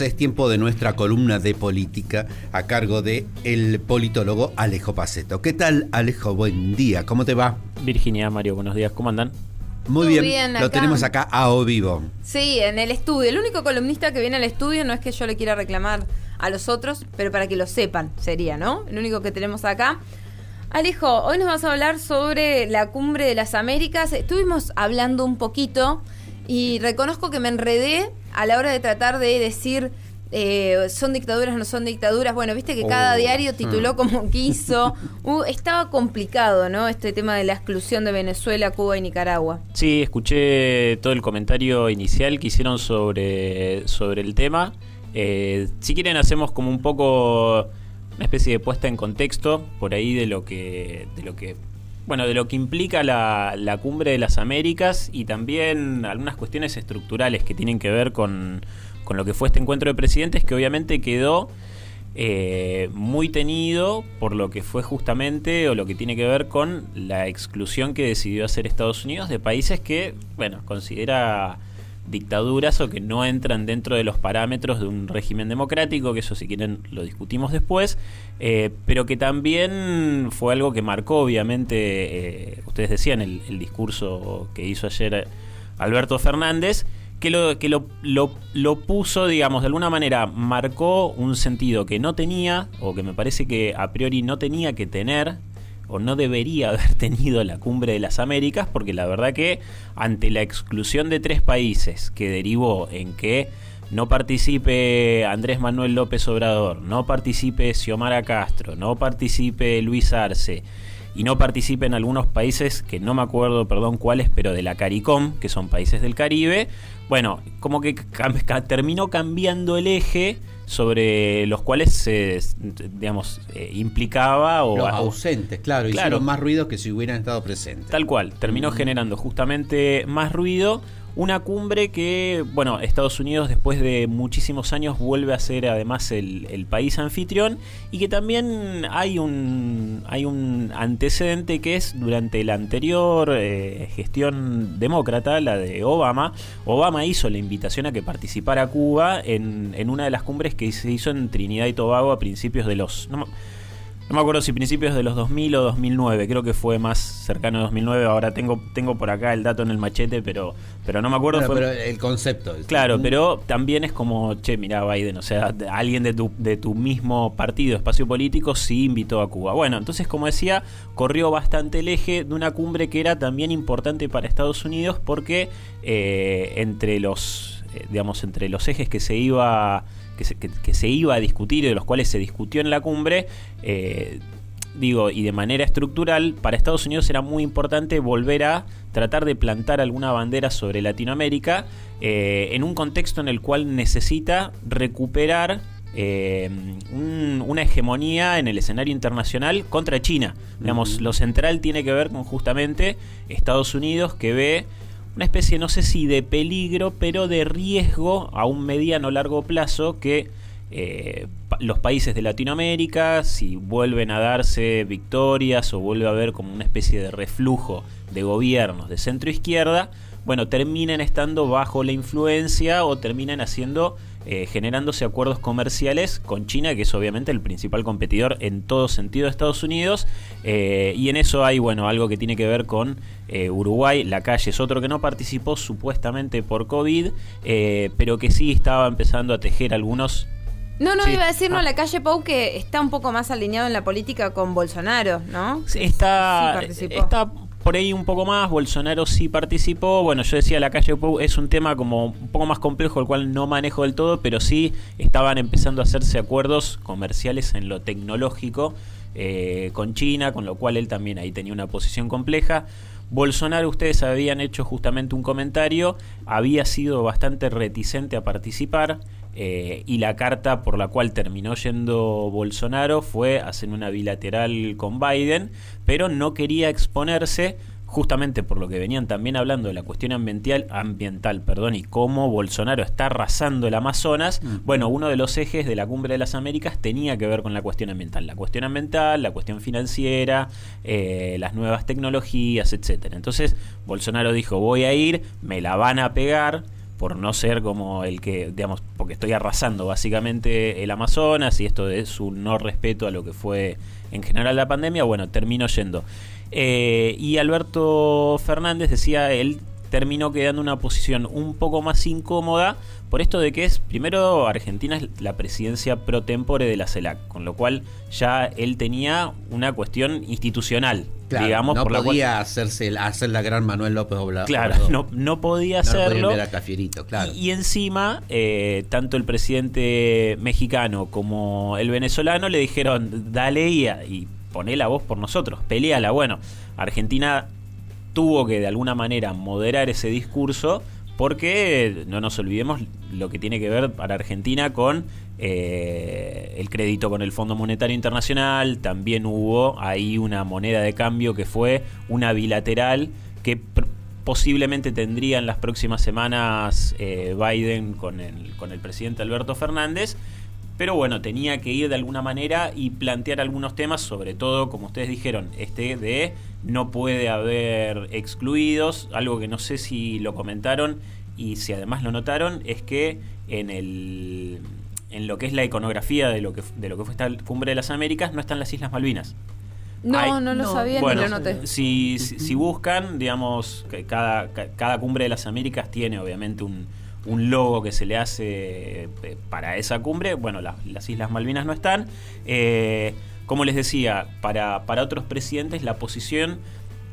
Es tiempo de nuestra columna de política a cargo de el politólogo Alejo Paceto. ¿Qué tal, Alejo? Buen día, ¿cómo te va? Virginia, Mario, buenos días, ¿cómo andan? Muy bien, bien, lo tenemos acá a o vivo. Sí, en el estudio. El único columnista que viene al estudio no es que yo le quiera reclamar a los otros, pero para que lo sepan sería, ¿no? El único que tenemos acá. Alejo, hoy nos vas a hablar sobre la cumbre de las Américas. Estuvimos hablando un poquito y reconozco que me enredé a la hora de tratar de decir eh, son dictaduras, no son dictaduras. Bueno, viste que cada Oh, diario tituló mm. como quiso. Uh, estaba complicado, ¿no? Este tema de la exclusión de Venezuela, Cuba y Nicaragua. Sí, escuché todo el comentario inicial que hicieron sobre, sobre el tema. Eh, si quieren hacemos como un poco una especie de puesta en contexto por ahí de lo que, de lo que bueno, de lo que implica la, la cumbre de las Américas y también algunas cuestiones estructurales que tienen que ver con, con lo que fue este encuentro de presidentes que obviamente quedó eh, muy tenido por lo que fue justamente o lo que tiene que ver con la exclusión que decidió hacer Estados Unidos de países que, bueno, considera dictaduras o que no entran dentro de los parámetros de un régimen democrático, que eso si quieren lo discutimos después, eh, pero que también fue algo que marcó obviamente, eh, ustedes decían el, discurso que hizo ayer Alberto Fernández, que, lo, que lo, lo puso, digamos, de alguna manera marcó un sentido que no tenía, o que me parece que a priori no tenía que tener, o no debería haber tenido la cumbre de las Américas, porque la verdad que ante la exclusión de tres países que derivó en que no participe Andrés Manuel López Obrador, no participe Xiomara Castro, no participe Luis Arce, y no participen algunos países que no me acuerdo, perdón, cuáles, pero de la CARICOM, que son países del Caribe. Bueno, como que terminó cambiando el eje sobre los cuales se, digamos, eh, implicaba o Los ausentes, claro, Claro. hicieron más ruido que si hubieran estado presentes. Tal cual, terminó generando justamente más ruido. Una cumbre que, bueno, Estados Unidos después de muchísimos años vuelve a ser además el, país anfitrión y que también hay un, hay un antecedente que es durante la anterior eh, gestión demócrata, la de Obama, Obama hizo la invitación a que participara Cuba en, en una de las cumbres que se hizo en Trinidad y Tobago a principios de los... no me acuerdo si principios de los 2000 o 2009, creo que fue más cercano a 2009, ahora tengo tengo por acá el dato en el machete, pero pero no me acuerdo. Bueno, fue- pero el concepto. es- Claro, pero también es como, che, mira Biden, o sea, alguien de tu, de tu mismo partido, espacio político, sí invitó a Cuba. Bueno, entonces, como decía, corrió bastante el eje de una cumbre que era también importante para Estados Unidos porque eh, entre los, eh, digamos, entre los ejes que se iba que se, que- que se iba a discutir y de los cuales se discutió en la cumbre, eh, digo, y de manera estructural, para Estados Unidos era muy importante volver a tratar de plantar alguna bandera sobre Latinoamérica eh, en un contexto en el cual necesita recuperar eh, un- una hegemonía en el escenario internacional contra China. Digamos, lo central tiene que ver con justamente Estados Unidos que ve una especie, no sé si de peligro, pero de riesgo a un mediano largo plazo que eh, los países de Latinoamérica, si vuelven a darse victorias o vuelve a haber como una especie de reflujo de gobiernos de centro izquierda, bueno, terminen estando bajo la influencia o terminan haciendo, eh, generándose acuerdos comerciales con China, que es obviamente el principal competidor en todo sentido de Estados Unidos. eh, y en eso hay, bueno, algo que tiene que ver con eh, Uruguay. La calle es otro que no participó supuestamente por COVID, pero que sí estaba empezando a tejer algunos No, no, Sí. iba a decir, no, Ah. la calle Pau que está un poco más alineado en la política con Bolsonaro, ¿no? Sí, Sí está, participó. está por ahí un poco más. Bolsonaro sí participó. Bueno, yo decía la calle Pou es un tema como un poco más complejo, el cual no manejo del todo, pero sí estaban empezando a hacerse acuerdos comerciales en lo tecnológico eh, con China, con lo cual él también ahí tenía una posición compleja. Bolsonaro, ustedes habían hecho justamente un comentario, había sido bastante reticente a participar. Eh, y la carta por la cual terminó yendo Bolsonaro fue hacer una bilateral con Biden, pero no quería exponerse justamente por lo que venían también hablando de la cuestión ambiental, ambiental perdón, y cómo Bolsonaro está arrasando el Amazonas, Mm. bueno, uno de los ejes de la Cumbre de las Américas tenía que ver con la cuestión ambiental. La cuestión ambiental, la cuestión financiera, eh, las nuevas tecnologías, etcétera. Entonces, Bolsonaro dijo, voy a ir, me la van a pegar, por no ser como el que, digamos, porque estoy arrasando básicamente el Amazonas y esto es un no respeto a lo que fue en general la pandemia, bueno, termino yendo. Eh, y Alberto Fernández decía, él terminó quedando una posición un poco más incómoda por esto de que es, primero, Argentina es la presidencia pro tempore de la CELAC, con lo cual ya él tenía una cuestión institucional, digamos. No por podía cual, hacerse, hacer la gran Manuel López Obrador. Claro, no, no podía no hacerlo. Podía Cafierito, claro. y, y, encima, eh, tanto el presidente mexicano como el venezolano le dijeron, dale y, y poné la voz por nosotros, peleala. Bueno, Argentina tuvo que de alguna manera moderar ese discurso porque no nos olvidemos lo que tiene que ver para Argentina con eh, el crédito con el Fondo Monetario Internacional, también hubo ahí una moneda de cambio que fue una bilateral que posiblemente tendría en las próximas semanas eh, Biden con el, con el presidente Alberto Fernández, pero bueno, tenía que ir de alguna manera y plantear algunos temas, sobre todo, como ustedes dijeron, este de no puede haber excluidos, algo que no sé si lo comentaron y si además lo notaron, es que en el en lo que es la iconografía de lo que de lo que fue esta cumbre de las Américas no están las Islas Malvinas. No, Hay, no lo no. sabía bueno, ni lo noté. Si, si, si buscan, digamos, cada, cada cumbre de las Américas tiene obviamente un, un logo que se le hace para esa cumbre. Bueno, la, las Islas Malvinas no están. Eh, como les decía, para, para otros presidentes la posición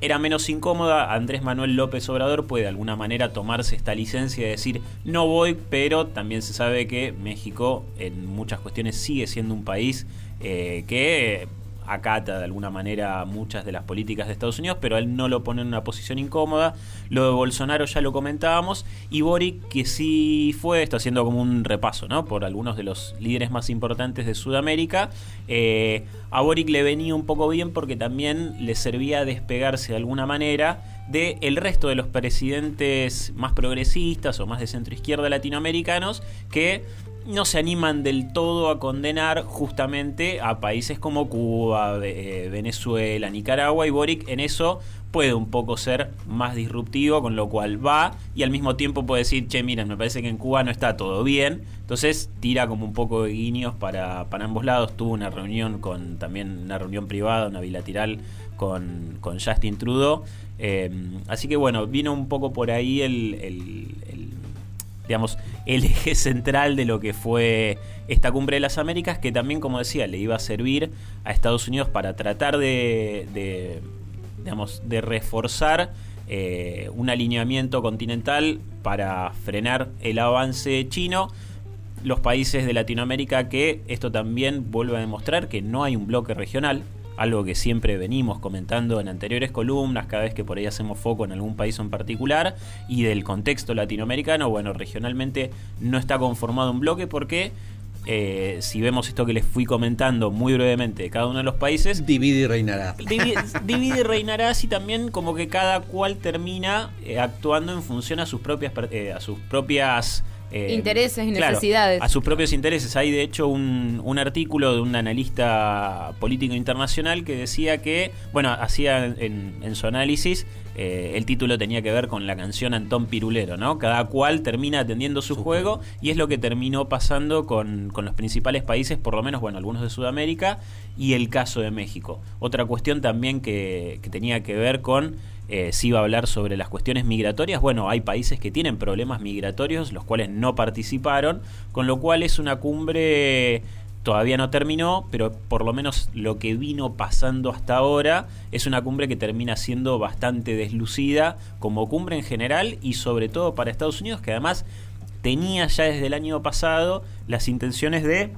era menos incómoda. Andrés Manuel López Obrador puede de alguna manera tomarse esta licencia y decir no voy, pero también se sabe que México en muchas cuestiones sigue siendo un país eh, que acata de alguna manera muchas de las políticas de Estados Unidos, pero él no lo pone en una posición incómoda. Lo de Bolsonaro ya lo comentábamos. Y Boric, que sí fue, está haciendo como un repaso, ¿no? Por algunos de los líderes más importantes de Sudamérica. Eh, a Boric le venía un poco bien porque también le servía despegarse de alguna manera de el resto de los presidentes más progresistas o más de centro izquierda latinoamericanos que no se animan del todo a condenar justamente a países como Cuba, eh, Venezuela, Nicaragua y Boric en eso puede un poco ser más disruptivo, con lo cual va y al mismo tiempo puede decir, che, miren, me parece que en Cuba no está todo bien, entonces tira como un poco de guiños para, para ambos lados, tuvo una reunión con también una reunión privada, una bilateral con, con Justin Trudeau, eh, así que bueno, vino un poco por ahí el, digamos, el eje central de lo que fue esta cumbre de las Américas, que también, como decía, le iba a servir a Estados Unidos para tratar de, de digamos, de reforzar eh, un alineamiento continental para frenar el avance chino. Los países de Latinoamérica que esto también vuelve a demostrar que no hay un bloque regional, algo que siempre venimos comentando en anteriores columnas, cada vez que por ahí hacemos foco en algún país en particular, y del contexto latinoamericano, bueno, regionalmente no está conformado un bloque porque... Eh, si vemos esto que les fui comentando muy brevemente de cada uno de los países. Divide y reinará. Divide, divide y reinará así también como que cada cual termina eh, actuando en función a sus propias, eh, a sus propias eh, intereses y claro, necesidades. A sus propios intereses. Hay de hecho un, un, artículo de un analista político internacional que decía que, bueno, hacía en, en su análisis, eh, el título tenía que ver con la canción Antón Pirulero, ¿no? Cada cual termina atendiendo su, su juego, juego y es lo que terminó pasando con, con los principales países, por lo menos, bueno, algunos de Sudamérica y el caso de México. Otra cuestión también que, que tenía que ver con eh, si iba a hablar sobre las cuestiones migratorias, bueno, hay países que tienen problemas migratorios, los cuales no participaron, con lo cual es una cumbre todavía no terminó, pero por lo menos lo que vino pasando hasta ahora es una cumbre que termina siendo bastante deslucida como cumbre en general y sobre todo para Estados Unidos, que además tenía ya desde el año pasado las intenciones de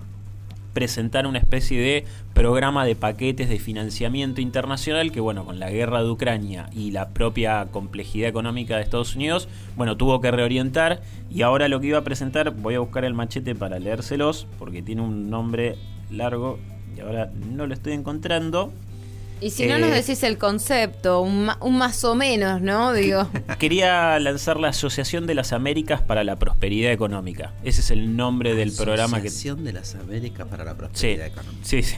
presentar una especie de programa de paquetes de financiamiento internacional que, bueno, con la guerra de Ucrania y la propia complejidad económica de Estados Unidos, bueno, tuvo que reorientar y ahora lo que iba a presentar, voy a buscar el machete para leérselos porque tiene un nombre largo y ahora no lo estoy encontrando. Y si no eh, nos decís el concepto, un, un, más o menos, ¿no? Digo. Quería lanzar la Asociación de las Américas para la Prosperidad Económica. Ese es el nombre del Asociación programa que. Asociación de las Américas para la Prosperidad sí, Económica. Sí, sí.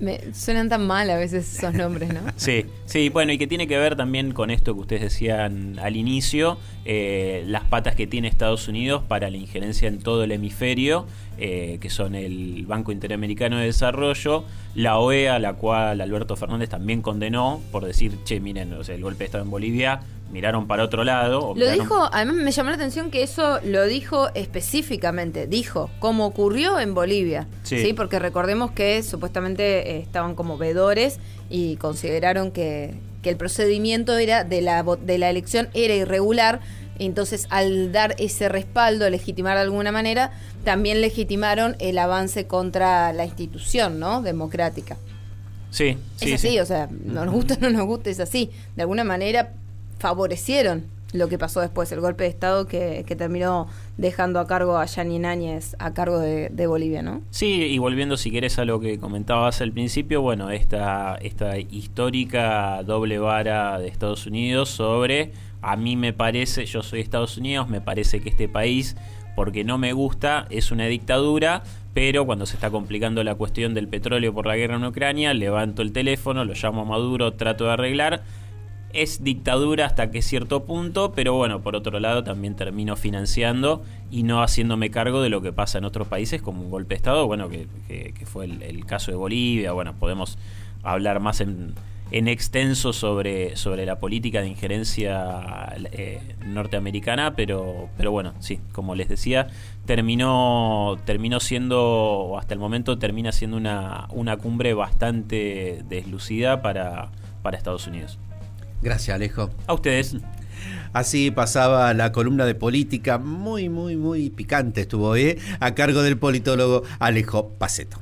Me suenan tan mal a veces esos nombres, ¿no? Sí, sí, bueno, y que tiene que ver también con esto que ustedes decían al inicio, eh, las patas que tiene Estados Unidos para la injerencia en todo el hemisferio, eh, que son el Banco Interamericano de Desarrollo, la OEA, la cual Alberto Fernández también condenó por decir, che, miren, o sea, el golpe de Estado en Bolivia miraron para otro lado. Lo dijo, además me llamó la atención que eso lo dijo específicamente, dijo cómo ocurrió en Bolivia, sí, porque recordemos que supuestamente eh, estaban como vedores y consideraron que, que el procedimiento era de la, de la elección era irregular. Entonces, al dar ese respaldo, legitimar de alguna manera, también legitimaron el avance contra la institución, ¿no? Democrática. Sí, sí. Es así, o sea, nos gusta o no nos gusta, es así. De alguna manera favorecieron lo que pasó después, el golpe de Estado que, terminó dejando a cargo a Yanin Áñez a cargo de, Bolivia, ¿no? Sí, y volviendo si querés a lo que comentabas al principio, bueno, esta, esta histórica doble vara de Estados Unidos sobre, a mí me parece, yo soy Estados Unidos, me parece que este país, porque no me gusta, es una dictadura, pero cuando se está complicando la cuestión del petróleo por la guerra en Ucrania, levanto el teléfono, lo llamo a Maduro, trato de arreglar es dictadura hasta que cierto punto, pero bueno, por otro lado también termino financiando y no haciéndome cargo de lo que pasa en otros países como un golpe de Estado, bueno, que, fue el, caso de Bolivia, bueno, podemos hablar más en, en extenso sobre, sobre la política de injerencia eh, norteamericana, pero, pero bueno, sí, como les decía, terminó, terminó siendo, o hasta el momento termina siendo una, una cumbre bastante deslucida para, para Estados Unidos. Gracias, Alejo. A ustedes. Así pasaba la columna de política, muy, muy, muy picante estuvo, ¿eh? A cargo del politólogo Alejo Paceto.